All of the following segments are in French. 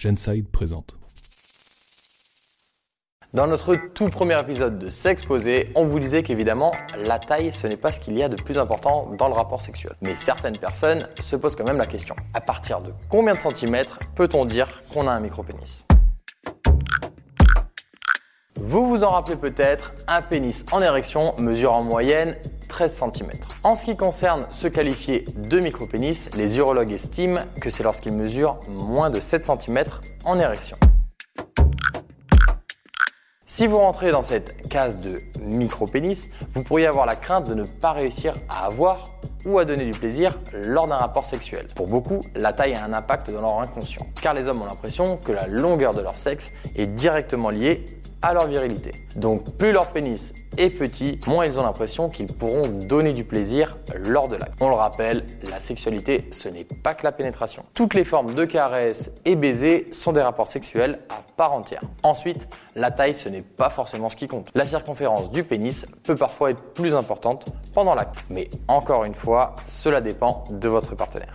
Genside présente. Dans notre tout premier épisode de S'exposer, on vous disait qu'évidemment, la taille, ce n'est pas ce qu'il y a de plus important dans le rapport sexuel. Mais certaines personnes se posent quand même la question. À partir de combien de centimètres peut-on dire qu'on a un micro-pénis? Vous vous en rappelez peut-être, un pénis en érection mesure en moyenne 13 cm. En ce qui concerne ce qualifié de micro-pénis, les urologues estiment que c'est lorsqu'il mesure moins de 7 cm en érection. Si vous rentrez dans cette case de micro-pénis, vous pourriez avoir la crainte de ne pas réussir à avoir ou à donner du plaisir lors d'un rapport sexuel. Pour beaucoup, la taille a un impact dans leur inconscient, car les hommes ont l'impression que la longueur de leur sexe est directement liée à leur virilité. Donc plus leur pénis est petit, moins ils ont l'impression qu'ils pourront donner du plaisir lors de l'acte. On le rappelle, la sexualité, ce n'est pas que la pénétration. Toutes les formes de caresses et baisers sont des rapports sexuels à part entière. Ensuite, la taille, ce n'est pas forcément ce qui compte. La circonférence du pénis peut parfois être plus importante pendant l'acte. Mais encore une fois, cela dépend de votre partenaire.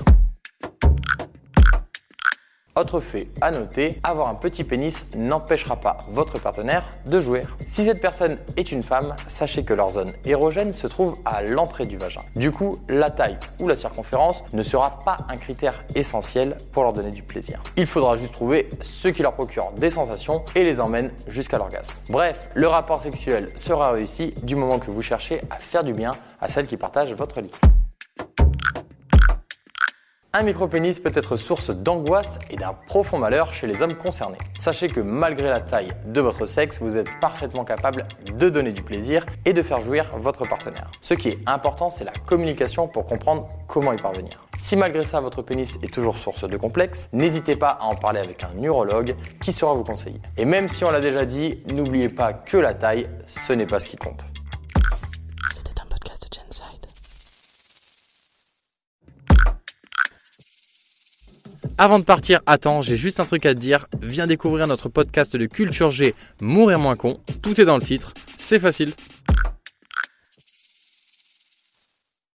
Autre fait à noter, avoir un petit pénis n'empêchera pas votre partenaire de jouer. Si cette personne est une femme, sachez que leur zone érogène se trouve à l'entrée du vagin. Du coup, la taille ou la circonférence ne sera pas un critère essentiel pour leur donner du plaisir. Il faudra juste trouver ce qui leur procure des sensations et les emmène jusqu'à l'orgasme. Bref, le rapport sexuel sera réussi du moment que vous cherchez à faire du bien à celle qui partage votre lit. Un micropénis peut être source d'angoisse et d'un profond malheur chez les hommes concernés. Sachez que malgré la taille de votre sexe, vous êtes parfaitement capable de donner du plaisir et de faire jouir votre partenaire. Ce qui est important, c'est la communication pour comprendre comment y parvenir. Si malgré ça votre pénis est toujours source de complexe, n'hésitez pas à en parler avec un urologue qui saura vous conseiller. Et même si on l'a déjà dit, n'oubliez pas que la taille, ce n'est pas ce qui compte. Avant de partir, attends, j'ai juste un truc à te dire. Viens découvrir notre podcast de culture G, Mourir moins con. Tout est dans le titre. C'est facile.